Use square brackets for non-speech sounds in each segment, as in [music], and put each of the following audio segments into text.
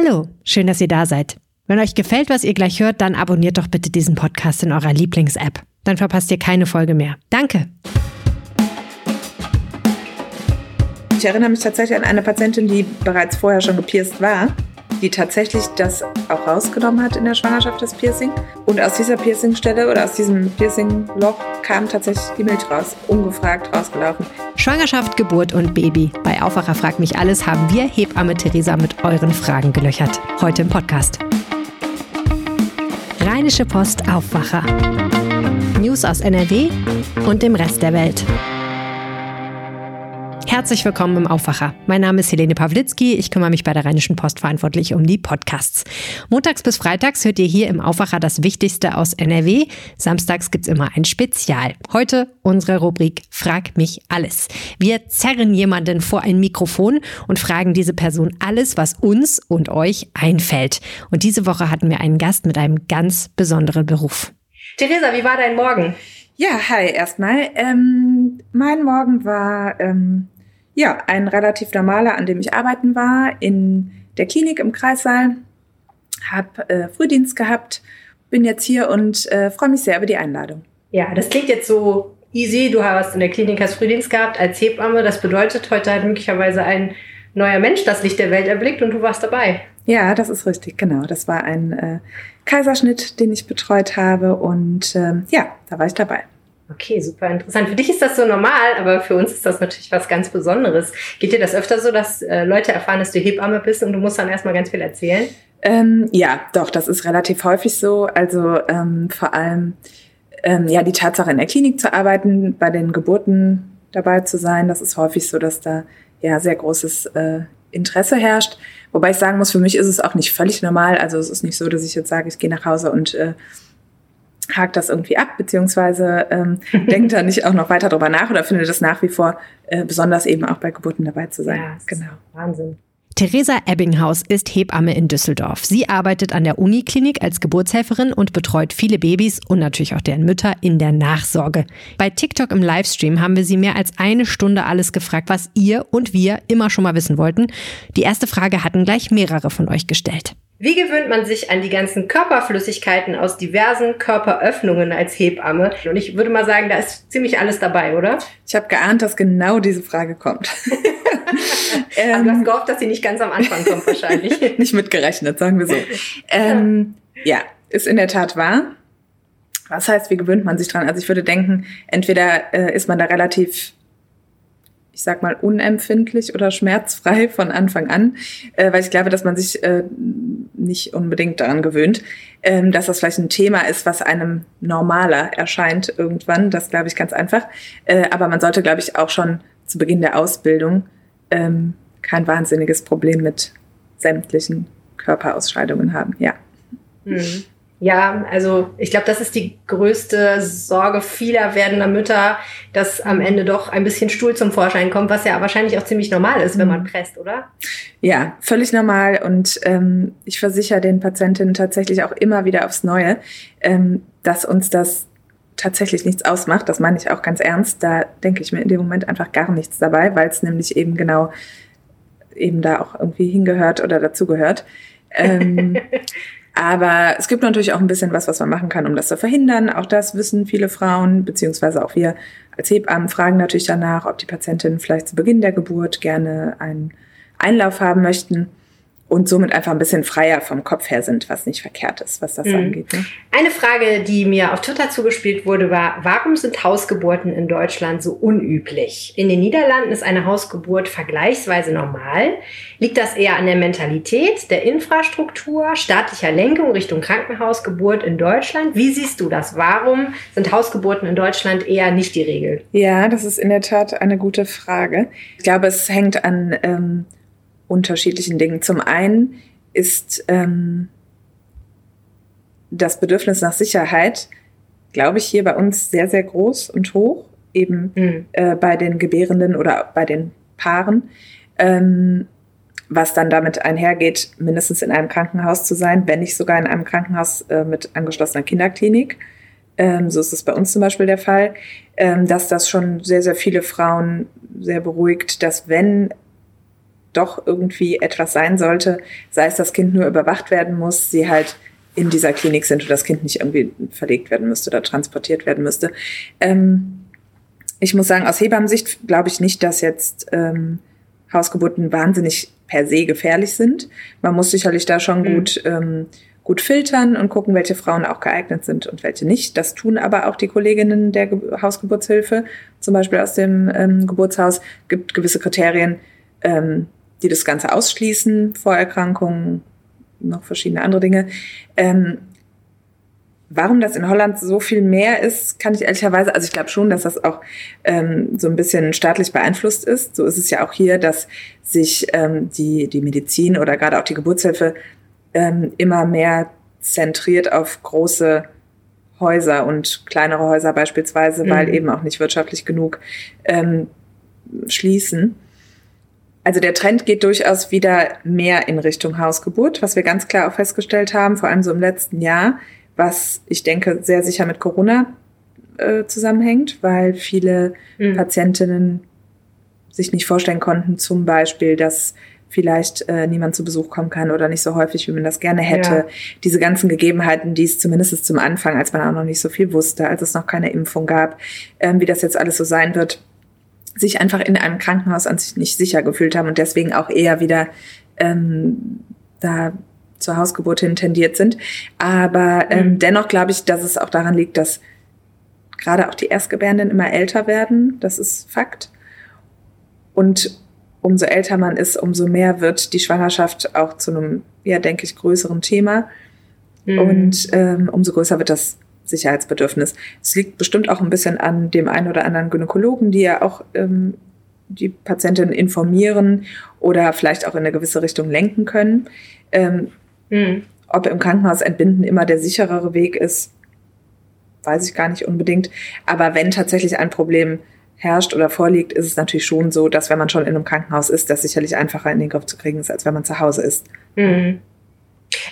Hallo, schön, dass ihr da seid. Wenn euch gefällt, was ihr gleich hört, dann abonniert doch bitte diesen Podcast in eurer Lieblings-App. Dann verpasst ihr keine Folge mehr. Danke. Ich erinnere mich tatsächlich an eine Patientin, die bereits vorher schon gepierst war die tatsächlich das auch rausgenommen hat in der Schwangerschaft, das Piercing. Und aus dieser Piercingstelle oder aus diesem Piercingloch kam tatsächlich die Milch raus, ungefragt rausgelaufen. Schwangerschaft, Geburt und Baby. Bei Aufwacher fragt mich alles haben wir Hebamme Theresa mit euren Fragen gelöchert. Heute im Podcast. Rheinische Post Aufwacher. News aus NRW und dem Rest der Welt. Herzlich willkommen im Aufwacher. Mein Name ist Helene Pawlitzki. Ich kümmere mich bei der Rheinischen Post verantwortlich um die Podcasts. Montags bis freitags hört ihr hier im Aufwacher das Wichtigste aus NRW. Samstags gibt's immer ein Spezial. Heute unsere Rubrik Frag mich alles. Wir zerren jemanden vor ein Mikrofon und fragen diese Person alles, was uns und euch einfällt. Und diese Woche hatten wir einen Gast mit einem ganz besonderen Beruf. Theresa, wie war dein Morgen? Ja, hi erstmal. Ähm, mein Morgen war ähm, ja, ein relativ normaler, an dem ich arbeiten war, in der Klinik im Kreissaal, habe äh, Frühdienst gehabt, bin jetzt hier und äh, freue mich sehr über die Einladung. Ja, das klingt jetzt so easy. Du hast in der Klinik hast Frühdienst gehabt als Hebamme. Das bedeutet, heute hat möglicherweise ein neuer Mensch das Licht der Welt erblickt und du warst dabei. Ja, das ist richtig, genau. Das war ein äh, Kaiserschnitt, den ich betreut habe und äh, ja, da war ich dabei. Okay, super interessant. Für dich ist das so normal, aber für uns ist das natürlich was ganz Besonderes. Geht dir das öfter so, dass äh, Leute erfahren, dass du Hebamme bist und du musst dann erstmal ganz viel erzählen? Ähm, ja, doch, das ist relativ häufig so. Also ähm, vor allem ähm, ja die Tatsache in der Klinik zu arbeiten, bei den Geburten dabei zu sein, das ist häufig so, dass da ja sehr großes äh, Interesse herrscht. Wobei ich sagen muss, für mich ist es auch nicht völlig normal. Also es ist nicht so, dass ich jetzt sage, ich gehe nach Hause und äh, hakt das irgendwie ab, beziehungsweise ähm, [laughs] denkt da nicht auch noch weiter drüber nach oder findet es nach wie vor äh, besonders eben auch bei Geburten dabei zu sein. Ja, genau. Wahnsinn. Theresa Ebbinghaus ist Hebamme in Düsseldorf. Sie arbeitet an der Uniklinik als Geburtshelferin und betreut viele Babys und natürlich auch deren Mütter in der Nachsorge. Bei TikTok im Livestream haben wir sie mehr als eine Stunde alles gefragt, was ihr und wir immer schon mal wissen wollten. Die erste Frage hatten gleich mehrere von euch gestellt. Wie gewöhnt man sich an die ganzen Körperflüssigkeiten aus diversen Körperöffnungen als Hebamme? Und ich würde mal sagen, da ist ziemlich alles dabei, oder? Ich habe geahnt, dass genau diese Frage kommt. [laughs] ähm, Aber du hast gehofft, dass sie nicht ganz am Anfang kommt, wahrscheinlich. [laughs] nicht mitgerechnet, sagen wir so. Ähm, ja, ist in der Tat wahr. Was heißt, wie gewöhnt man sich dran? Also ich würde denken, entweder äh, ist man da relativ ich sag mal, unempfindlich oder schmerzfrei von Anfang an, äh, weil ich glaube, dass man sich äh, nicht unbedingt daran gewöhnt, ähm, dass das vielleicht ein Thema ist, was einem normaler erscheint irgendwann. Das glaube ich ganz einfach. Äh, aber man sollte, glaube ich, auch schon zu Beginn der Ausbildung ähm, kein wahnsinniges Problem mit sämtlichen Körperausscheidungen haben. Ja. Mhm. Ja, also ich glaube, das ist die größte Sorge vieler werdender Mütter, dass am Ende doch ein bisschen Stuhl zum Vorschein kommt, was ja wahrscheinlich auch ziemlich normal ist, wenn man mhm. presst, oder? Ja, völlig normal. Und ähm, ich versichere den Patientinnen tatsächlich auch immer wieder aufs Neue, ähm, dass uns das tatsächlich nichts ausmacht. Das meine ich auch ganz ernst. Da denke ich mir in dem Moment einfach gar nichts dabei, weil es nämlich eben genau eben da auch irgendwie hingehört oder dazugehört. Ähm, [laughs] Aber es gibt natürlich auch ein bisschen was, was man machen kann, um das zu verhindern. Auch das wissen viele Frauen, beziehungsweise auch wir als Hebammen fragen natürlich danach, ob die Patientinnen vielleicht zu Beginn der Geburt gerne einen Einlauf haben möchten und somit einfach ein bisschen freier vom Kopf her sind, was nicht verkehrt ist, was das mhm. angeht. Ne? Eine Frage, die mir auf Twitter zugespielt wurde, war, warum sind Hausgeburten in Deutschland so unüblich? In den Niederlanden ist eine Hausgeburt vergleichsweise normal. Liegt das eher an der Mentalität, der Infrastruktur, staatlicher Lenkung Richtung Krankenhausgeburt in Deutschland? Wie siehst du das? Warum sind Hausgeburten in Deutschland eher nicht die Regel? Ja, das ist in der Tat eine gute Frage. Ich glaube, es hängt an ähm, unterschiedlichen Dingen. Zum einen ist ähm, das Bedürfnis nach Sicherheit, glaube ich, hier bei uns sehr, sehr groß und hoch, eben mhm. äh, bei den Gebärenden oder bei den Paaren. Ähm, was dann damit einhergeht, mindestens in einem Krankenhaus zu sein, wenn nicht sogar in einem Krankenhaus äh, mit angeschlossener Kinderklinik. Ähm, so ist es bei uns zum Beispiel der Fall, ähm, dass das schon sehr, sehr viele Frauen sehr beruhigt, dass wenn doch irgendwie etwas sein sollte, sei es das Kind nur überwacht werden muss, sie halt in dieser Klinik sind und das Kind nicht irgendwie verlegt werden müsste oder transportiert werden müsste. Ähm, ich muss sagen, aus Hebammensicht glaube ich nicht, dass jetzt ähm, Hausgeburten wahnsinnig per se gefährlich sind. Man muss sicherlich da schon mhm. gut, ähm, gut filtern und gucken, welche Frauen auch geeignet sind und welche nicht. Das tun aber auch die Kolleginnen der Ge Hausgeburtshilfe, zum Beispiel aus dem ähm, Geburtshaus, gibt gewisse Kriterien, ähm, die das Ganze ausschließen, Vorerkrankungen, noch verschiedene andere Dinge. Ähm, Warum das in Holland so viel mehr ist, kann ich ehrlicherweise, also ich glaube schon, dass das auch ähm, so ein bisschen staatlich beeinflusst ist. So ist es ja auch hier, dass sich ähm, die, die Medizin oder gerade auch die Geburtshilfe ähm, immer mehr zentriert auf große Häuser und kleinere Häuser beispielsweise, mhm. weil eben auch nicht wirtschaftlich genug ähm, schließen. Also der Trend geht durchaus wieder mehr in Richtung Hausgeburt, was wir ganz klar auch festgestellt haben, vor allem so im letzten Jahr was ich denke sehr sicher mit Corona äh, zusammenhängt, weil viele mhm. Patientinnen sich nicht vorstellen konnten, zum Beispiel, dass vielleicht äh, niemand zu Besuch kommen kann oder nicht so häufig, wie man das gerne hätte. Ja. Diese ganzen Gegebenheiten, die es zumindest zum Anfang, als man auch noch nicht so viel wusste, als es noch keine Impfung gab, ähm, wie das jetzt alles so sein wird, sich einfach in einem Krankenhaus an sich nicht sicher gefühlt haben und deswegen auch eher wieder ähm, da zur Hausgeburt hin tendiert sind. Aber ähm, mhm. dennoch glaube ich, dass es auch daran liegt, dass gerade auch die Erstgebärenden immer älter werden. Das ist Fakt. Und umso älter man ist, umso mehr wird die Schwangerschaft auch zu einem, ja, denke ich, größeren Thema. Mhm. Und ähm, umso größer wird das Sicherheitsbedürfnis. Es liegt bestimmt auch ein bisschen an dem einen oder anderen Gynäkologen, die ja auch ähm, die Patientin informieren oder vielleicht auch in eine gewisse Richtung lenken können. Ähm, Mhm. Ob im Krankenhaus entbinden immer der sicherere Weg ist, weiß ich gar nicht unbedingt. Aber wenn tatsächlich ein Problem herrscht oder vorliegt, ist es natürlich schon so, dass wenn man schon in einem Krankenhaus ist, das sicherlich einfacher in den Griff zu kriegen ist, als wenn man zu Hause ist. Mhm.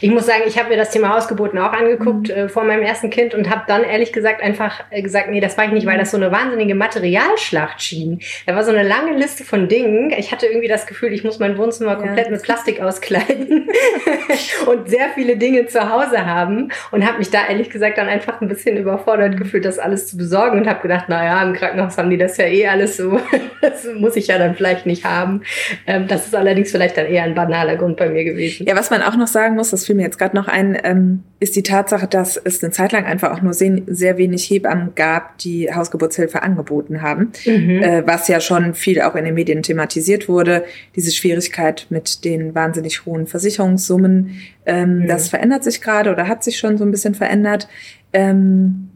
Ich muss sagen, ich habe mir das Thema Hausgeburten auch angeguckt mhm. äh, vor meinem ersten Kind und habe dann ehrlich gesagt einfach äh, gesagt, nee, das war ich nicht, weil das so eine wahnsinnige Materialschlacht schien. Da war so eine lange Liste von Dingen. Ich hatte irgendwie das Gefühl, ich muss mein Wohnzimmer ja. komplett mit Plastik auskleiden [laughs] und sehr viele Dinge zu Hause haben und habe mich da ehrlich gesagt dann einfach ein bisschen überfordert gefühlt, das alles zu besorgen und habe gedacht, naja, im Krankenhaus haben die das ja eh alles so. [laughs] das muss ich ja dann vielleicht nicht haben. Ähm, das ist allerdings vielleicht dann eher ein banaler Grund bei mir gewesen. Ja, was man auch noch sagen muss, das fiel mir jetzt gerade noch ein, ähm, ist die Tatsache, dass es eine Zeit lang einfach auch nur sehr, sehr wenig Hebammen gab, die Hausgeburtshilfe angeboten haben, mhm. äh, was ja schon viel auch in den Medien thematisiert wurde. Diese Schwierigkeit mit den wahnsinnig hohen Versicherungssummen, ähm, mhm. das verändert sich gerade oder hat sich schon so ein bisschen verändert. Ähm,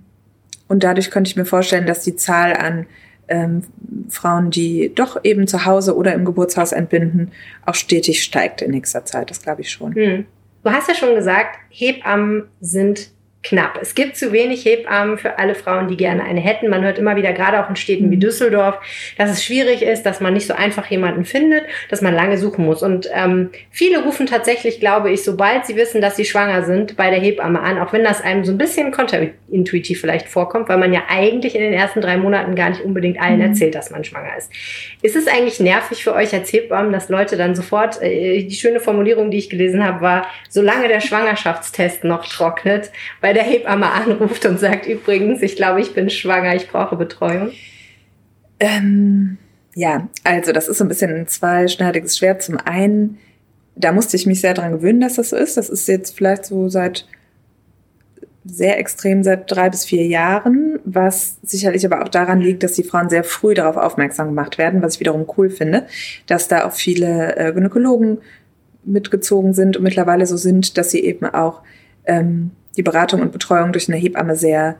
und dadurch könnte ich mir vorstellen, dass die Zahl an ähm, Frauen, die doch eben zu Hause oder im Geburtshaus entbinden, auch stetig steigt in nächster Zeit. Das glaube ich schon. Mhm. Du hast ja schon gesagt, Hebammen sind knapp. Es gibt zu wenig Hebammen für alle Frauen, die gerne eine hätten. Man hört immer wieder, gerade auch in Städten wie mhm. Düsseldorf, dass es schwierig ist, dass man nicht so einfach jemanden findet, dass man lange suchen muss. Und ähm, viele rufen tatsächlich, glaube ich, sobald sie wissen, dass sie schwanger sind, bei der Hebamme an, auch wenn das einem so ein bisschen konterintuitiv vielleicht vorkommt, weil man ja eigentlich in den ersten drei Monaten gar nicht unbedingt allen mhm. erzählt, dass man schwanger ist. Ist es eigentlich nervig für euch als Hebammen, dass Leute dann sofort, äh, die schöne Formulierung, die ich gelesen habe, war, solange der Schwangerschaftstest noch trocknet, weil bei der Hebamme anruft und sagt, übrigens, ich glaube, ich bin schwanger, ich brauche Betreuung? Ähm, ja, also das ist so ein bisschen ein zweischneidiges Schwert. Zum einen, da musste ich mich sehr dran gewöhnen, dass das so ist. Das ist jetzt vielleicht so seit sehr extrem seit drei bis vier Jahren, was sicherlich aber auch daran liegt, dass die Frauen sehr früh darauf aufmerksam gemacht werden, was ich wiederum cool finde, dass da auch viele äh, Gynäkologen mitgezogen sind und mittlerweile so sind, dass sie eben auch ähm, die Beratung und Betreuung durch eine Hebamme sehr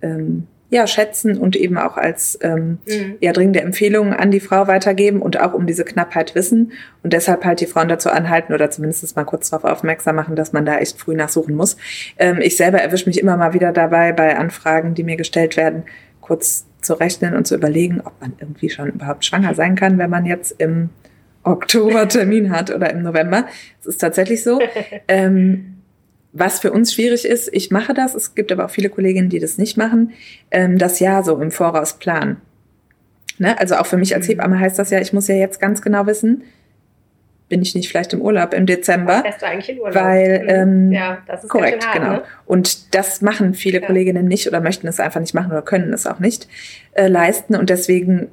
ähm, ja, schätzen und eben auch als ähm, mhm. eher dringende Empfehlungen an die Frau weitergeben und auch um diese Knappheit wissen und deshalb halt die Frauen dazu anhalten oder zumindest mal kurz darauf aufmerksam machen, dass man da echt früh nachsuchen muss. Ähm, ich selber erwische mich immer mal wieder dabei, bei Anfragen, die mir gestellt werden, kurz zu rechnen und zu überlegen, ob man irgendwie schon überhaupt schwanger sein kann, wenn man jetzt im Oktober Termin hat oder im November. Es ist tatsächlich so. [laughs] Ähm, was für uns schwierig ist, ich mache das, es gibt aber auch viele Kolleginnen, die das nicht machen, ähm, das Jahr so im Voraus planen. Ne? Also auch für mich als mhm. Hebamme heißt das ja, ich muss ja jetzt ganz genau wissen, bin ich nicht vielleicht im Urlaub im Dezember? Du eigentlich in Urlaub? Weil, ähm, ja, das ist korrekt, hart, genau. Ne? Und das machen viele Ja. Kolleginnen nicht oder möchten es einfach nicht machen oder können es auch nicht äh, leisten. Und deswegen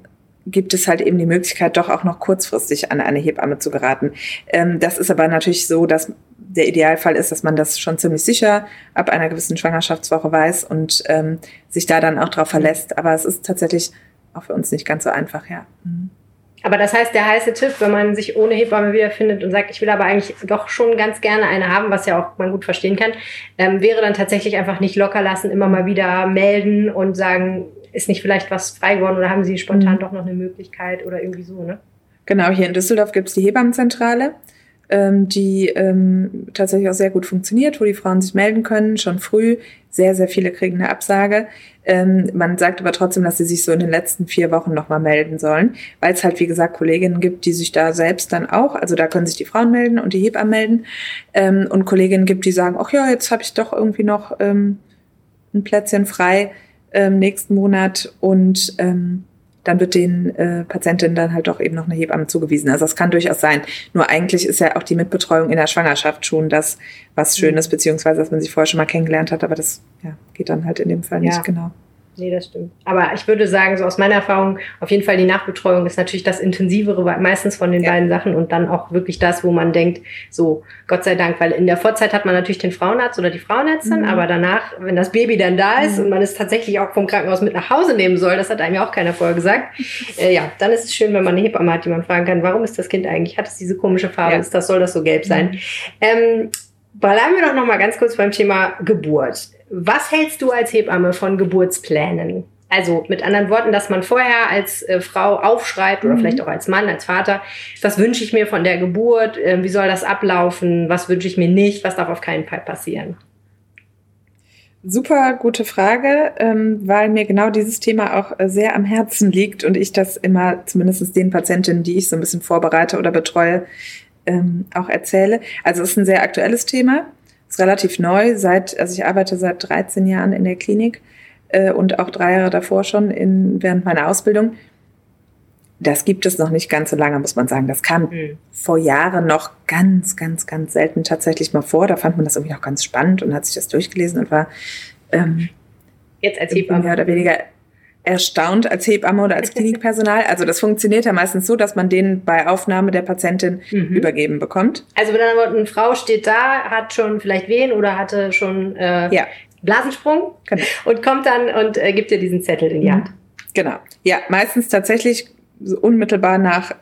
gibt es halt eben die Möglichkeit, doch auch noch kurzfristig an eine Hebamme zu geraten. Ähm, das ist aber natürlich so, dass der Idealfall ist, dass man das schon ziemlich sicher ab einer gewissen Schwangerschaftswoche weiß und ähm, sich da dann auch drauf verlässt. Aber es ist tatsächlich auch für uns nicht ganz so einfach, ja. Mhm. Aber das heißt, der heiße Tipp, wenn man sich ohne Hebamme wiederfindet und sagt, ich will aber eigentlich doch schon ganz gerne eine haben, was ja auch man gut verstehen kann, ähm, wäre dann tatsächlich einfach nicht locker lassen, immer mal wieder melden und sagen, ist nicht vielleicht was frei geworden oder haben Sie spontan Mhm. doch noch eine Möglichkeit oder irgendwie so, ne? Genau, hier in Düsseldorf gibt es die Hebammenzentrale, ähm, die ähm, tatsächlich auch sehr gut funktioniert, wo die Frauen sich melden können, schon früh. Sehr, sehr viele kriegen eine Absage. Ähm, man sagt aber trotzdem, dass sie sich so in den letzten vier Wochen nochmal melden sollen, weil es halt, wie gesagt, Kolleginnen gibt, die sich da selbst dann auch, also da können sich die Frauen melden und die Hebammen melden ähm, und Kolleginnen gibt, die sagen, ach ja, jetzt habe ich doch irgendwie noch ähm, ein Plätzchen frei ähm, nächsten Monat und ähm, dann wird den äh, Patientinnen dann halt doch eben noch eine Hebamme zugewiesen. Also das kann durchaus sein. Nur eigentlich ist ja auch die Mitbetreuung in der Schwangerschaft schon das, was Schönes, Mhm. beziehungsweise dass man sich vorher schon mal kennengelernt hat, aber das ja, geht dann halt in dem Fall Ja. nicht genau. Nee, das stimmt. Aber ich würde sagen, so aus meiner Erfahrung, auf jeden Fall die Nachbetreuung ist natürlich das Intensivere meistens von den Ja. beiden Sachen und dann auch wirklich das, wo man denkt, so, Gott sei Dank, weil in der Vorzeit hat man natürlich den Frauenarzt oder die Frauenärztin, Mhm. aber danach, wenn das Baby dann da ist Mhm. und man es tatsächlich auch vom Krankenhaus mit nach Hause nehmen soll, das hat einem ja auch keiner vorher gesagt, [laughs] äh, ja, dann ist es schön, wenn man eine Hebamme hat, die man fragen kann, warum ist das Kind eigentlich, hat es diese komische Farbe, Ja. ist das, soll das so gelb sein? Mhm. Ähm, bleiben wir doch noch mal ganz kurz beim Thema Geburt. Was hältst du als Hebamme von Geburtsplänen? Also mit anderen Worten, dass man vorher als äh, Frau aufschreibt oder Mhm. vielleicht auch als Mann, als Vater, was wünsche ich mir von der Geburt, äh, wie soll das ablaufen, was wünsche ich mir nicht, was darf auf keinen Fall passieren. Super gute Frage, ähm, weil mir genau dieses Thema auch äh, sehr am Herzen liegt und ich das immer zumindest den Patientinnen, die ich so ein bisschen vorbereite oder betreue, ähm, auch erzähle. Also es ist ein sehr aktuelles Thema, ist relativ neu. Seit, also ich arbeite seit 13 Jahren in der Klinik äh, und auch drei Jahre davor schon in, während meiner Ausbildung. Das gibt es noch nicht ganz so lange, muss man sagen. Das kam vor Jahren noch ganz, ganz, ganz selten tatsächlich mal vor. Da fand man das irgendwie noch ganz spannend und hat sich das durchgelesen und war ähm, Jetzt als irgendwie mehr Hebamme. oder weniger erstaunt als Hebamme oder als [laughs] Klinikpersonal. Also das funktioniert ja meistens so, dass man den bei Aufnahme der Patientin Mhm. übergeben bekommt. Also anderen Worten, eine Frau steht da, hat schon vielleicht Wehen oder hatte schon äh, Ja. Blasensprung Genau. und kommt dann und äh, gibt dir diesen Zettel in die Mhm. Hand. Genau. Ja, meistens tatsächlich so unmittelbar nach äh,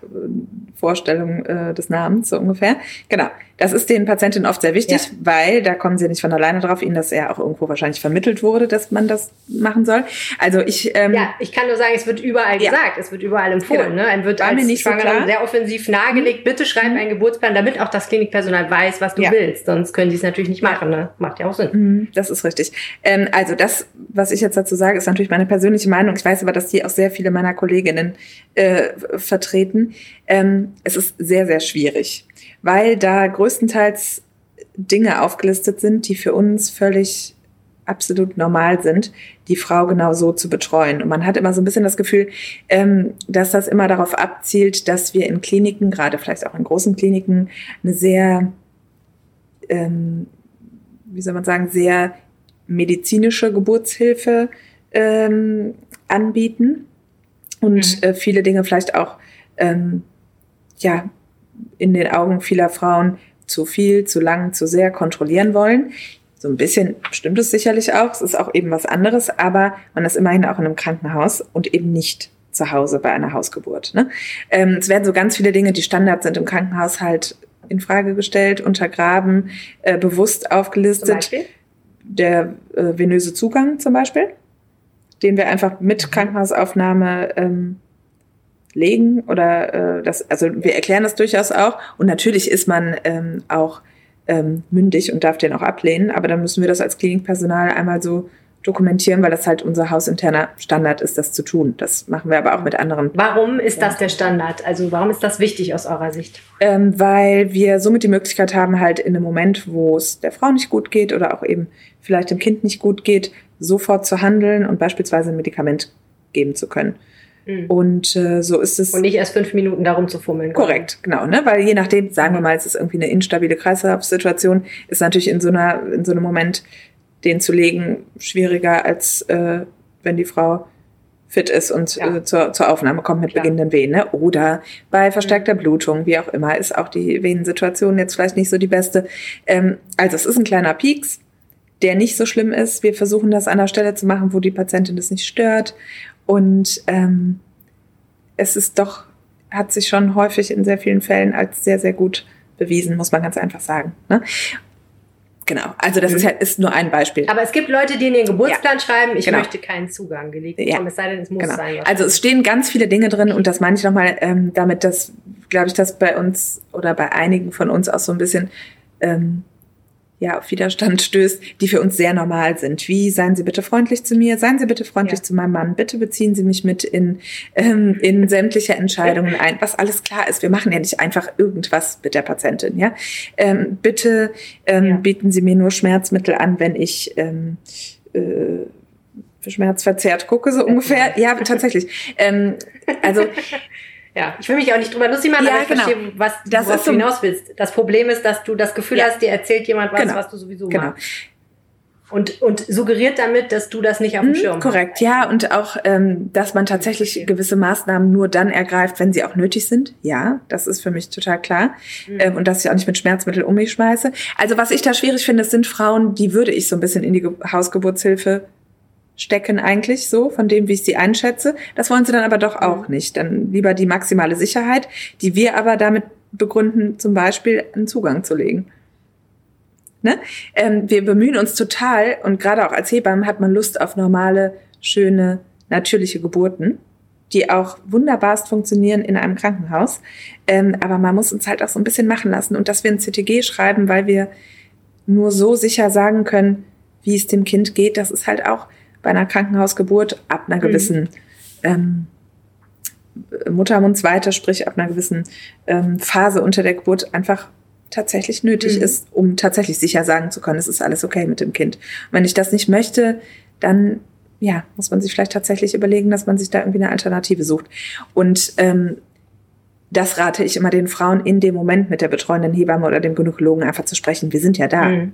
Vorstellung äh, des Namens, so ungefähr. Genau. Das ist den Patientinnen oft sehr wichtig, Ja. weil da kommen sie nicht von alleine drauf, ihnen das ja auch irgendwo wahrscheinlich vermittelt wurde, dass man das machen soll. Also ich, ähm, Ja, ich kann nur sagen, es wird überall Ja. gesagt, es wird überall empfohlen. Genau. Ne? Einem wird War mir als nicht so sehr offensiv nahegelegt, bitte schreib einen Geburtsplan, damit auch das Klinikpersonal weiß, was du Ja. willst. Sonst können die es natürlich nicht machen. Ne? Macht ja auch Sinn. Mhm, Das ist richtig. Ähm, also das, was ich jetzt dazu sage, ist natürlich meine persönliche Meinung. Ich weiß aber, dass die auch sehr viele meiner Kolleginnen äh, vertreten. Ähm, es ist sehr, sehr schwierig, weil da größtenteils Dinge aufgelistet sind, die für uns völlig absolut normal sind, die Frau genau so zu betreuen. Und man hat immer so ein bisschen das Gefühl, ähm, dass das immer darauf abzielt, dass wir in Kliniken, gerade vielleicht auch in großen Kliniken, eine sehr ähm, wie soll man sagen, sehr medizinische Geburtshilfe ähm, anbieten und Mhm. äh, viele Dinge vielleicht auch ja in den Augen vieler Frauen zu viel, zu lang, zu sehr kontrollieren wollen. So ein bisschen stimmt es sicherlich auch. Es ist auch eben was anderes, aber man ist immerhin auch in einem Krankenhaus und eben nicht zu Hause bei einer Hausgeburt. Ne? Ähm, es werden so ganz viele Dinge, die Standard sind im Krankenhaus, halt in Frage gestellt, untergraben, äh, bewusst Zum aufgelistet. Beispiel. Der äh, venöse Zugang zum Beispiel, den wir einfach mit Krankenhausaufnahme ähm, legen oder äh, das, also wir erklären das durchaus auch. Und natürlich ist man ähm, auch ähm, mündig und darf den auch ablehnen, aber dann müssen wir das als Klinikpersonal einmal so dokumentieren, weil das halt unser hausinterner Standard ist, das zu tun. Das machen wir aber auch mit anderen Warum ist Ja. das der Standard? Also warum ist das wichtig aus eurer Sicht? ähm, weil wir somit die Möglichkeit haben, halt in einem Moment, wo es der Frau nicht gut geht oder auch eben vielleicht dem Kind nicht gut geht, sofort zu handeln und beispielsweise ein Medikament geben zu können. Mhm. Und äh, so ist es. Und nicht erst fünf Minuten darum zu fummeln. Korrekt, genau. Ne? Weil je nachdem, sagen wir mal, es ist irgendwie eine instabile Kreislaufsituation, ist natürlich in so einer, in so einem Moment den zu legen schwieriger, als äh, wenn die Frau fit ist und ja. äh, zur, zur Aufnahme kommt mit Klar. beginnenden Wehen. Ne? Oder bei verstärkter mhm. Blutung, wie auch immer, ist auch die Venensituation jetzt vielleicht nicht so die beste. Ähm, also es ist ein kleiner Pieks, der nicht so schlimm ist. Wir versuchen das an der Stelle zu machen, wo die Patientin das nicht stört. Und ähm, es ist doch, hat sich schon häufig in sehr vielen Fällen als sehr, sehr gut bewiesen, muss man ganz einfach sagen. Ne? Genau, also das mhm. ist, halt, ist nur ein Beispiel. Aber es gibt Leute, die in ihren Geburtsplan ja. schreiben, ich genau. möchte keinen Zugang gelegt bekommen, ja. es sei denn, es muss genau. sein. Also es stehen ganz viele Dinge drin und das meine ich nochmal ähm, damit, dass, glaube ich, dass bei uns oder bei einigen von uns auch so ein bisschen ähm, ja, auf Widerstand stößt, die für uns sehr normal sind. Wie, seien Sie bitte freundlich zu mir, seien Sie bitte freundlich ja. zu meinem Mann, bitte beziehen Sie mich mit in, ähm, in sämtliche Entscheidungen ein, was alles klar ist. Wir machen ja nicht einfach irgendwas mit der Patientin, ja. Ähm, bitte ähm, ja. bieten Sie mir nur Schmerzmittel an, wenn ich ähm, äh, schmerzverzerrt gucke, so ungefähr. Ja, tatsächlich. Ähm, also [laughs] ja, ich will mich auch nicht drüber lustig machen, ja, aber ich genau. verstehe, was das du so hinaus willst. Das Problem ist, dass du das Gefühl ja. hast, dir erzählt jemand was, genau. was du sowieso genau. machst. Und, und suggeriert damit, dass du das nicht auf dem mhm, Schirm korrekt. hast. Korrekt, ja. Und auch, ähm, dass man tatsächlich gewisse Maßnahmen nur dann ergreift, wenn sie auch nötig sind. Ja, das ist für mich total klar. Mhm. Ähm, und dass ich auch nicht mit Schmerzmitteln um mich schmeiße. Also was ich da schwierig finde, sind Frauen, die würde ich so ein bisschen in die Hausgeburtshilfe stecken eigentlich so, von dem, wie ich sie einschätze. Das wollen sie dann aber doch auch mhm. nicht. Dann lieber die maximale Sicherheit, die wir aber damit begründen, zum Beispiel einen Zugang zu legen. Ne? Ähm, wir bemühen uns total und gerade auch als Hebammen hat man Lust auf normale, schöne, natürliche Geburten, die auch wunderbarst funktionieren in einem Krankenhaus. Ähm, aber man muss uns halt auch so ein bisschen machen lassen und dass wir ein CTG schreiben, weil wir nur so sicher sagen können, wie es dem Kind geht, das ist halt auch bei einer Krankenhausgeburt ab einer mhm. gewissen ähm, Muttermundsweite, sprich ab einer gewissen ähm, Phase unter der Geburt einfach tatsächlich nötig mhm. ist, um tatsächlich sicher sagen zu können, es ist alles okay mit dem Kind. Und wenn ich das nicht möchte, dann ja, muss man sich vielleicht tatsächlich überlegen, dass man sich da irgendwie eine Alternative sucht. Und ähm, das rate ich immer den Frauen in dem Moment mit der betreuenden Hebamme oder dem Gynäkologen einfach zu sprechen. Wir sind ja da. Mhm.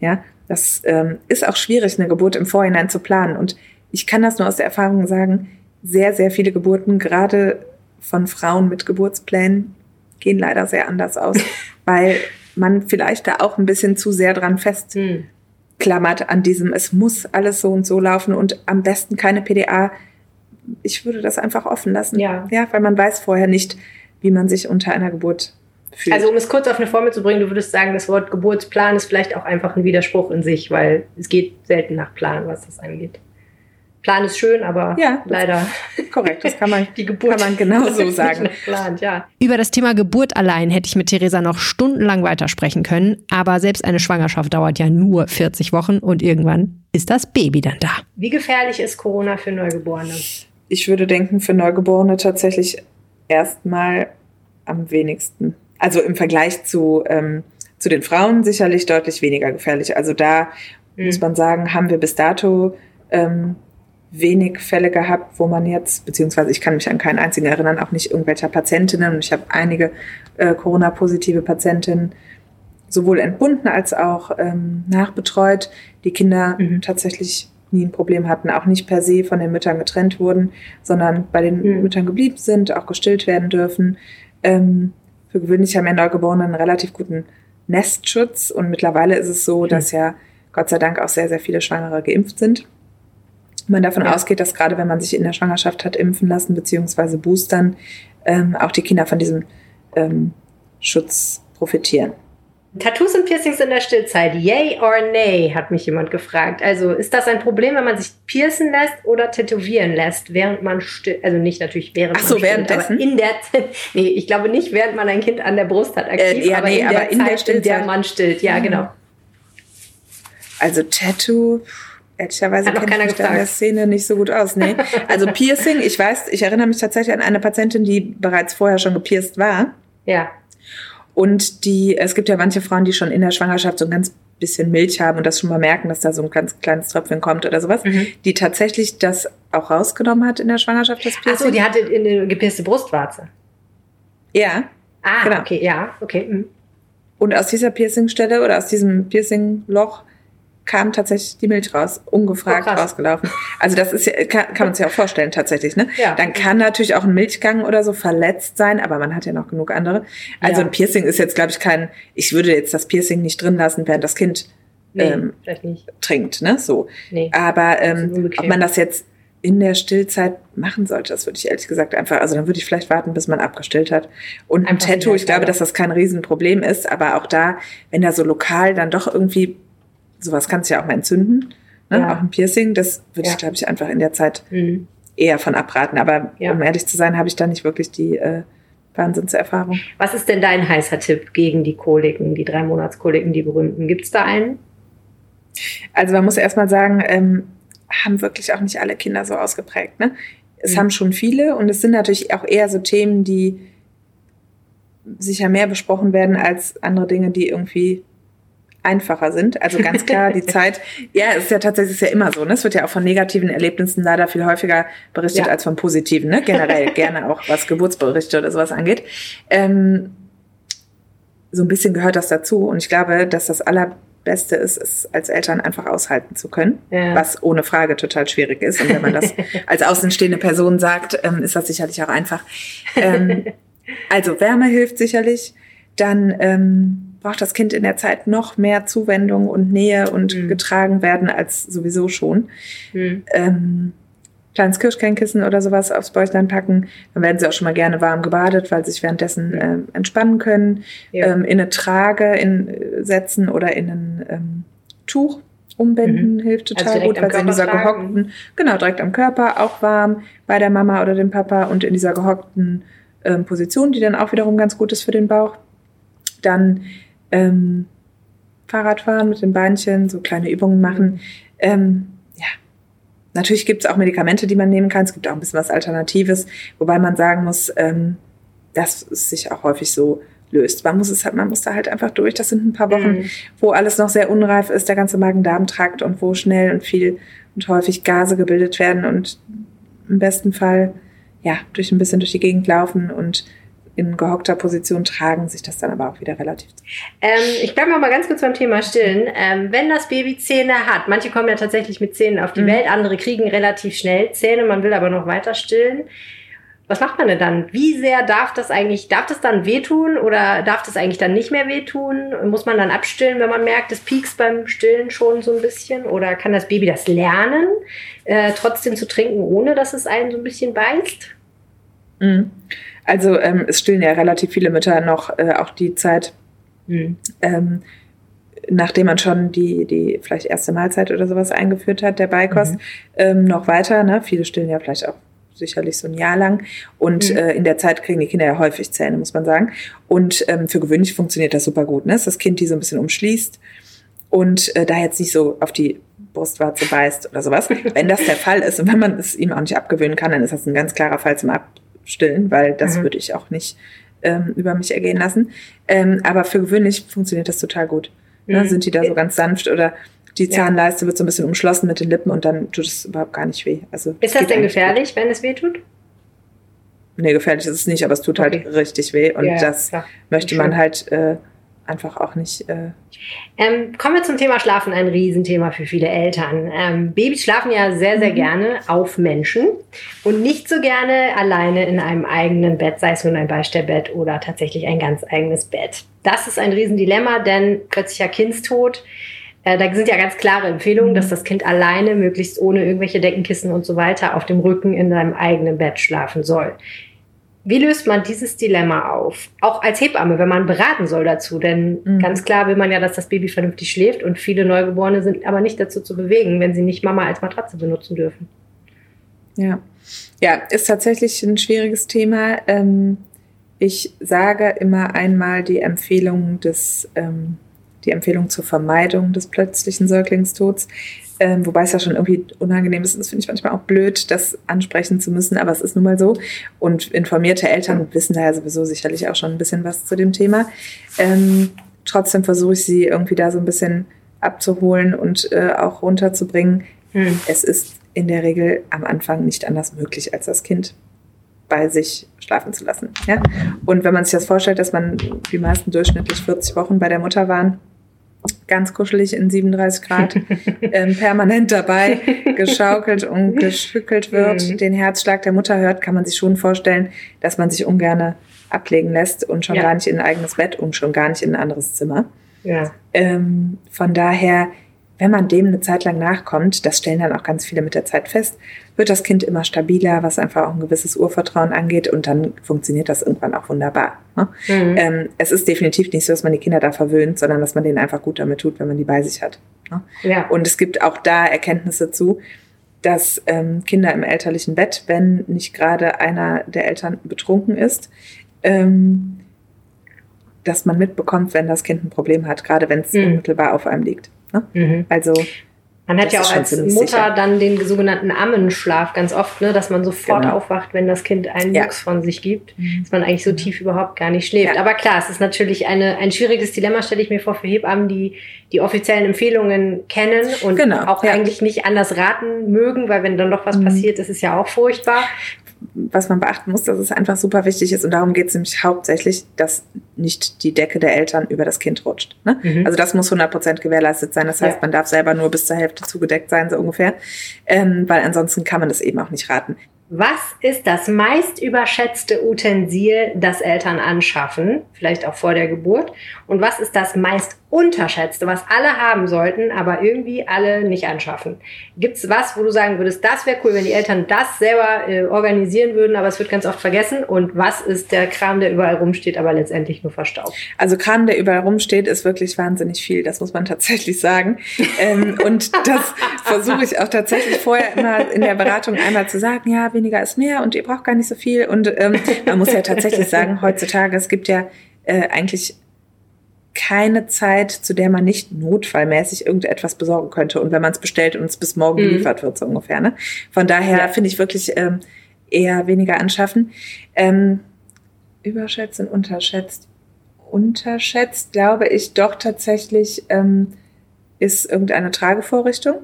Ja, das ähm, ist auch schwierig, eine Geburt im Vorhinein zu planen. Und ich kann das nur aus der Erfahrung sagen, sehr, sehr viele Geburten, gerade von Frauen mit Geburtsplänen, gehen leider sehr anders aus, [laughs] weil man vielleicht da auch ein bisschen zu sehr dran festklammert an diesem, es muss alles so und so laufen und am besten keine PDA. Ich würde das einfach offen lassen. Ja. Ja, weil man weiß vorher nicht, wie man sich unter einer Geburt fühlt. Also um es kurz auf eine Formel zu bringen, du würdest sagen, das Wort Geburtsplan ist vielleicht auch einfach ein Widerspruch in sich, weil es geht selten nach Plan, was das angeht. Plan ist schön, aber ja, leider. Korrekt, das kann man, [laughs] die Geburt kann man genauso sagen. Geplant, ja. Über das Thema Geburt allein hätte ich mit Theresa noch stundenlang weitersprechen können, aber selbst eine Schwangerschaft dauert ja nur 40 Wochen und irgendwann ist das Baby dann da. Wie gefährlich ist Corona für Neugeborene? Ich würde denken, für Neugeborene tatsächlich erstmal am wenigsten also im Vergleich zu, ähm, zu den Frauen sicherlich deutlich weniger gefährlich. Also da mhm. muss man sagen, haben wir bis dato ähm, wenig Fälle gehabt, wo man jetzt, beziehungsweise ich kann mich an keinen einzigen erinnern, auch nicht irgendwelcher Patientinnen. Und ich habe einige äh, Corona-positive Patientinnen sowohl entbunden als auch ähm, nachbetreut, die Kinder mhm. tatsächlich nie ein Problem hatten, auch nicht per se von den Müttern getrennt wurden, sondern bei den mhm. Müttern geblieben sind, auch gestillt werden dürfen. Ähm, für gewöhnlich haben ja Neugeborene einen relativ guten Nestschutz und mittlerweile ist es so, mhm. dass ja Gott sei Dank auch sehr, sehr viele Schwangere geimpft sind. Man davon ja. ausgeht, dass gerade wenn man sich in der Schwangerschaft hat impfen lassen, beziehungsweise boostern, ähm, auch die Kinder von diesem ähm, Schutz profitieren. Tattoos und Piercings in der Stillzeit, yay or nay, hat mich jemand gefragt. Also ist das ein Problem, wenn man sich piercen lässt oder tätowieren lässt, während man stillt? Also nicht natürlich während Ach so, man stillt, währenddessen? aber in der [laughs] Nee, ich glaube nicht, während man ein Kind an der Brust hat aktiv, äh, ja, aber, nee, in, aber der in Zeit, der Stillzeit. in der man stillt. Ja, mhm. genau. Also Tattoo, ehrlicherweise kenne ich mich da in der Szene nicht so gut aus. Nee. [laughs] Also Piercing, ich weiß, ich erinnere mich tatsächlich an eine Patientin, die bereits vorher schon gepierst war. Ja. Und die, es gibt ja manche Frauen, die schon in der Schwangerschaft so ein ganz bisschen Milch haben und das schon mal merken, dass da so ein ganz kleines Tröpfchen kommt oder sowas, mhm. die tatsächlich das auch rausgenommen hat in der Schwangerschaft, das Piercing. Achso, die hatte eine gepierste Brustwarze. Ja. Ah, genau. okay, ja, okay. Mhm. Und aus dieser Piercingstelle oder aus diesem Piercingloch kam tatsächlich die Milch raus, ungefragt oh, rausgelaufen. Also das ist ja, kann, kann man sich auch vorstellen tatsächlich, ne? Ja. Dann kann natürlich auch ein Milchgang oder so verletzt sein, aber man hat ja noch genug andere. Also ja. ein Piercing ist jetzt, glaube ich, kein, ich würde jetzt das Piercing nicht drin lassen, während das Kind nee, ähm, trinkt, ne? So. Nee, aber ähm, ob man das jetzt in der Stillzeit machen sollte, das würde ich ehrlich gesagt einfach, also dann würde ich vielleicht warten, bis man abgestillt hat. Und ein Tattoo, ich glaube, dass das kein Riesenproblem ist, aber auch da, wenn da so lokal dann doch irgendwie sowas kannst du ja auch mal entzünden, ne? ja. auch ein Piercing, das würde ja. ich, glaube ich, einfach in der Zeit mhm. eher von abraten. Aber ja. um ehrlich zu sein, habe ich da nicht wirklich die äh, Wahnsinnserfahrung. Was ist denn dein heißer Tipp gegen die Koliken, die drei Monatskoliken, die berühmten? Gibt es da einen? Also man muss erstmal sagen, ähm, haben wirklich auch nicht alle Kinder so ausgeprägt. Ne? Es mhm. haben schon viele und es sind natürlich auch eher so Themen, die sicher mehr besprochen werden als andere Dinge, die irgendwie einfacher sind. Also ganz klar, die [laughs] Zeit, ja, es ist ja tatsächlich ist ja immer so. Ne? Es wird ja auch von negativen Erlebnissen leider viel häufiger berichtet ja. als von positiven. Ne? Generell [laughs] gerne auch, was Geburtsberichte oder sowas angeht. Ähm, so ein bisschen gehört das dazu. Und ich glaube, dass das Allerbeste ist, es als Eltern einfach aushalten zu können, ja. was ohne Frage total schwierig ist. Und wenn man das [laughs] als außenstehende Person sagt, ähm, ist das sicherlich auch einfach. Ähm, also Wärme hilft sicherlich. Dann ähm, braucht das Kind in der Zeit noch mehr Zuwendung und Nähe und mhm. getragen werden als sowieso schon. Mhm. Ähm, kleines Kirschkernkissen oder sowas aufs Bäuchlein packen, dann werden sie auch schon mal gerne warm gebadet, weil sie sich währenddessen äh, entspannen können. Ja. Ähm, in eine Trage in, äh, setzen oder in ein ähm, Tuch umbinden mhm. hilft total also gut, weil sie in dieser tragen. gehockten, genau, direkt am Körper, auch warm bei der Mama oder dem Papa und in dieser gehockten ähm, Position, die dann auch wiederum ganz gut ist für den Bauch. Dann ähm, Fahrradfahren mit den Beinchen, so kleine Übungen machen. Ähm, ja, natürlich gibt es auch Medikamente, die man nehmen kann. Es gibt auch ein bisschen was Alternatives, wobei man sagen muss, ähm, dass es sich auch häufig so löst. Man muss es halt, man muss da halt einfach durch. Das sind ein paar Wochen, mhm. wo alles noch sehr unreif ist, der ganze Magen-Darm-Trakt und wo schnell und viel und häufig Gase gebildet werden und im besten Fall ja durch ein bisschen durch die Gegend laufen und in gehockter Position tragen sich das dann aber auch wieder relativ. Ähm, ich bleibe mal ganz kurz beim Thema Stillen. Ähm, wenn das Baby Zähne hat, manche kommen ja tatsächlich mit Zähnen auf die mhm. Welt, andere kriegen relativ schnell Zähne, man will aber noch weiter stillen. Was macht man denn dann? Wie sehr darf das eigentlich, darf das dann wehtun oder darf das eigentlich dann nicht mehr wehtun? Muss man dann abstillen, wenn man merkt, es piekst beim Stillen schon so ein bisschen? Oder kann das Baby das lernen, äh, trotzdem zu trinken, ohne dass es einen so ein bisschen beißt? Mhm. Also ähm, es stillen ja relativ viele Mütter noch äh, auch die Zeit, mhm. ähm, nachdem man schon die, die vielleicht erste Mahlzeit oder sowas eingeführt hat, der Beikost, mhm. ähm, noch weiter. Ne? Viele stillen ja vielleicht auch sicherlich so ein Jahr lang. Und mhm. äh, in der Zeit kriegen die Kinder ja häufig Zähne, muss man sagen. Und ähm, für gewöhnlich funktioniert das super gut. Ne? Dass das Kind die so ein bisschen umschließt und äh, da jetzt nicht so auf die Brustwarze beißt oder sowas. [laughs] wenn das der Fall ist und wenn man es ihm auch nicht abgewöhnen kann, dann ist das ein ganz klarer Fall zum Ab stillen, weil das mhm. würde ich auch nicht ähm, über mich ergehen lassen. Ähm, aber für gewöhnlich funktioniert das total gut. Ne? Mhm. Sind die da so ganz sanft oder die Zahnleiste wird so ein bisschen umschlossen mit den Lippen und dann tut es überhaupt gar nicht weh. Also, ist das denn gefährlich, gut. wenn es weh tut? Nee, gefährlich ist es nicht, aber es tut halt okay. halt richtig weh und ja, das klar. möchte man halt äh, einfach auch nicht. Äh ähm, kommen wir zum Thema Schlafen, ein Riesenthema für viele Eltern. Ähm, Babys schlafen ja sehr, sehr mhm. gerne auf Menschen und nicht so gerne alleine in einem eigenen Bett, sei es nun ein Beistellbett oder tatsächlich ein ganz eigenes Bett. Das ist ein Riesendilemma, denn plötzlicher Kindstod. Äh, da sind ja ganz klare Empfehlungen, dass das Kind alleine, möglichst ohne irgendwelche Deckenkissen und so weiter, auf dem Rücken in seinem eigenen Bett schlafen soll. Wie löst man dieses Dilemma auf? Auch als Hebamme, wenn man beraten soll dazu. Denn mhm. ganz klar will man ja, dass das Baby vernünftig schläft und viele Neugeborene sind aber nicht dazu zu bewegen, wenn sie nicht Mama als Matratze benutzen dürfen. Ja, ja, ist tatsächlich ein schwieriges Thema. Ähm, ich sage immer einmal die Empfehlung des, ähm, die Empfehlung zur Vermeidung des plötzlichen Säuglingstods. Ähm, wobei es ja schon irgendwie unangenehm ist. Das finde ich manchmal auch blöd, das ansprechen zu müssen, aber es ist nun mal so. Und informierte Eltern wissen da ja sowieso sicherlich auch schon ein bisschen was zu dem Thema. Ähm, trotzdem versuche ich sie irgendwie da so ein bisschen abzuholen und äh, auch runterzubringen. Hm. Es ist in der Regel am Anfang nicht anders möglich, als das Kind bei sich schlafen zu lassen. Ja? Und wenn man sich das vorstellt, dass man die meisten durchschnittlich 40 Wochen bei der Mutter waren, ganz kuschelig in 37 Grad, [laughs] ähm, permanent dabei, geschaukelt und [laughs] geschückelt wird, mhm. den Herzschlag der Mutter hört, kann man sich schon vorstellen, dass man sich ungern ablegen lässt und schon ja. gar nicht in ein eigenes Bett und schon gar nicht in ein anderes Zimmer. Ja. Ähm, von daher wenn man dem eine Zeit lang nachkommt, das stellen dann auch ganz viele mit der Zeit fest, wird das Kind immer stabiler, was einfach auch ein gewisses Urvertrauen angeht und dann funktioniert das irgendwann auch wunderbar. Ne? Mhm. Ähm, es ist definitiv nicht so, dass man die Kinder da verwöhnt, sondern dass man denen einfach gut damit tut, wenn man die bei sich hat. Ne? Ja. Und es gibt auch da Erkenntnisse zu, dass ähm, Kinder im elterlichen Bett, wenn nicht gerade einer der Eltern betrunken ist, ähm, dass man mitbekommt, wenn das Kind ein Problem hat, gerade wenn es mhm. unmittelbar auf einem liegt. Ne? Mhm. Also man hat ja auch als Mutter sicher. dann den sogenannten Ammenschlaf ganz oft, ne, dass man sofort genau. aufwacht, wenn das Kind einen ja. Mucks von sich gibt, mhm. dass man eigentlich so tief überhaupt gar nicht schläft. Ja. Aber klar, es ist natürlich eine, ein schwieriges Dilemma, stelle ich mir vor, für Hebammen, die die offiziellen Empfehlungen kennen und genau. auch ja. eigentlich nicht anders raten mögen, weil wenn dann doch was mhm. passiert, ist es ja auch furchtbar was man beachten muss, dass es einfach super wichtig ist und darum geht es nämlich hauptsächlich, dass nicht die Decke der Eltern über das Kind rutscht. Ne? Mhm. Also das muss 100% gewährleistet sein. Das heißt, ja. man darf selber nur bis zur Hälfte zugedeckt sein, so ungefähr, ähm, weil ansonsten kann man das eben auch nicht raten. Was ist das meist überschätzte Utensil, das Eltern anschaffen, vielleicht auch vor der Geburt? Und was ist das meist unterschätzte, was alle haben sollten, aber irgendwie alle nicht anschaffen? Gibt es was, wo du sagen würdest, das wäre cool, wenn die Eltern das selber äh, organisieren würden, aber es wird ganz oft vergessen? Und was ist der Kram, der überall rumsteht, aber letztendlich nur verstaubt? Also Kram, der überall rumsteht, ist wirklich wahnsinnig viel, das muss man [laughs] tatsächlich sagen. ähm, und das versuche ich auch tatsächlich vorher immer in der Beratung einmal zu sagen, ja, weniger ist mehr und ihr braucht gar nicht so viel. Und ähm, man muss ja tatsächlich sagen, heutzutage, es gibt ja äh, eigentlich keine Zeit, zu der man nicht notfallmäßig irgendetwas besorgen könnte. Und wenn man es bestellt und es bis morgen mhm. geliefert wird, so ungefähr. Ne? Von daher ja. finde ich wirklich ähm, eher weniger anschaffen. Ähm, überschätzt und unterschätzt. Unterschätzt, glaube ich, doch tatsächlich ähm, ist irgendeine Tragevorrichtung.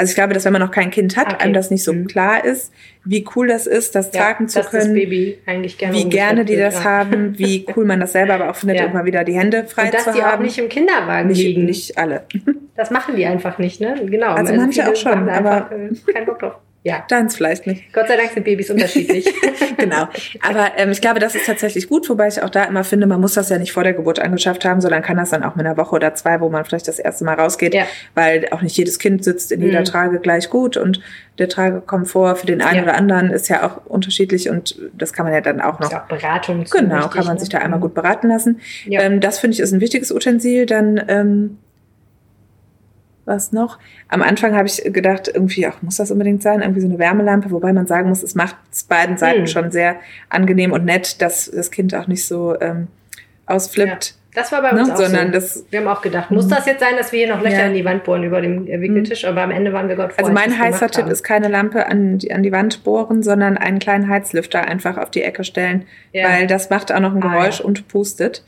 Also ich glaube, dass wenn man noch kein Kind hat, okay. einem das nicht so mhm. klar ist, wie cool das ist, das ja, tragen zu können. Gerne wie gerne die das ja. haben, wie [laughs] cool man das selber aber auch findet, ja. immer wieder die Hände frei Und dass zu die haben. auch nicht im Kinderwagen nicht, liegen. Nicht alle. Das machen die einfach nicht, ne? Genau. Also, also manche auch schon, aber äh, kein Bock drauf. Ja. Deins vielleicht nicht. Gott sei Dank sind Babys unterschiedlich. [laughs] genau. Aber ähm, ich glaube, das ist tatsächlich gut, wobei ich auch da immer finde, man muss das ja nicht vor der Geburt angeschafft haben, sondern kann das dann auch mit einer Woche oder zwei, wo man vielleicht das erste Mal rausgeht, ja. weil auch nicht jedes Kind sitzt in jeder mhm. Trage gleich gut und der Tragekomfort für den einen ja. oder anderen ist ja auch unterschiedlich und das kann man ja dann auch noch. Ist auch Beratung. Genau, wichtig, kann man ne? sich da einmal mhm. gut beraten lassen. Ja. Ähm, das finde ich ist ein wichtiges Utensil. Dann ähm, was noch? Am Anfang habe ich gedacht, irgendwie, ach, muss das unbedingt sein? Irgendwie so eine Wärmelampe, wobei man sagen muss, es macht es beiden Seiten hm. schon sehr angenehm und nett, dass das Kind auch nicht so ähm, ausflippt. Ja. Das war bei uns ne? auch Sondern so. Das, wir haben auch gedacht, muss mhm. das jetzt sein, dass wir hier noch Löcher ja. in die Wand bohren über dem Wickeltisch? Aber am Ende waren wir Gott froh. Also mein heißer Tipp haben. ist keine Lampe an die, an die Wand bohren, sondern einen kleinen Heizlüfter einfach auf die Ecke stellen, ja. weil das macht auch noch ein Geräusch ah, ja. und pustet.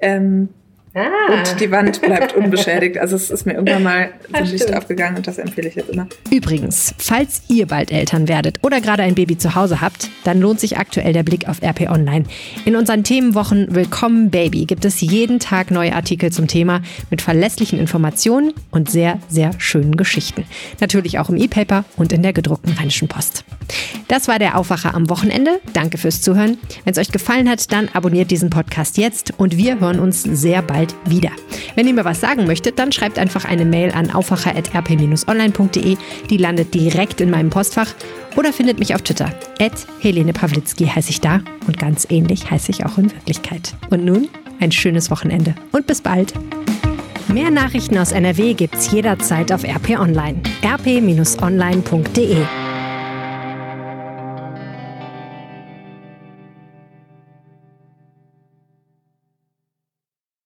Ähm, Ah. Und die Wand bleibt unbeschädigt. Also es ist mir irgendwann mal so ein Licht aufgegangen und das empfehle ich jetzt immer. Übrigens, falls ihr bald Eltern werdet oder gerade ein Baby zu Hause habt, dann lohnt sich aktuell der Blick auf RP Online. In unseren Themenwochen Willkommen Baby gibt es jeden Tag neue Artikel zum Thema mit verlässlichen Informationen und sehr, sehr schönen Geschichten. Natürlich auch im E-Paper und in der gedruckten Rheinischen Post. Das war der Aufwacher am Wochenende. Danke fürs Zuhören. Wenn es euch gefallen hat, dann abonniert diesen Podcast jetzt und wir hören uns sehr bald wieder. Wenn ihr mir was sagen möchtet, dann schreibt einfach eine Mail an aufwacher.rp-online.de. Die landet direkt in meinem Postfach oder findet mich auf Twitter. At Helene Pawlitzki heiße ich da und ganz ähnlich heiße ich auch in Wirklichkeit. Und nun ein schönes Wochenende und bis bald. Mehr Nachrichten aus NRW gibt's jederzeit auf RP Online. rp-online.de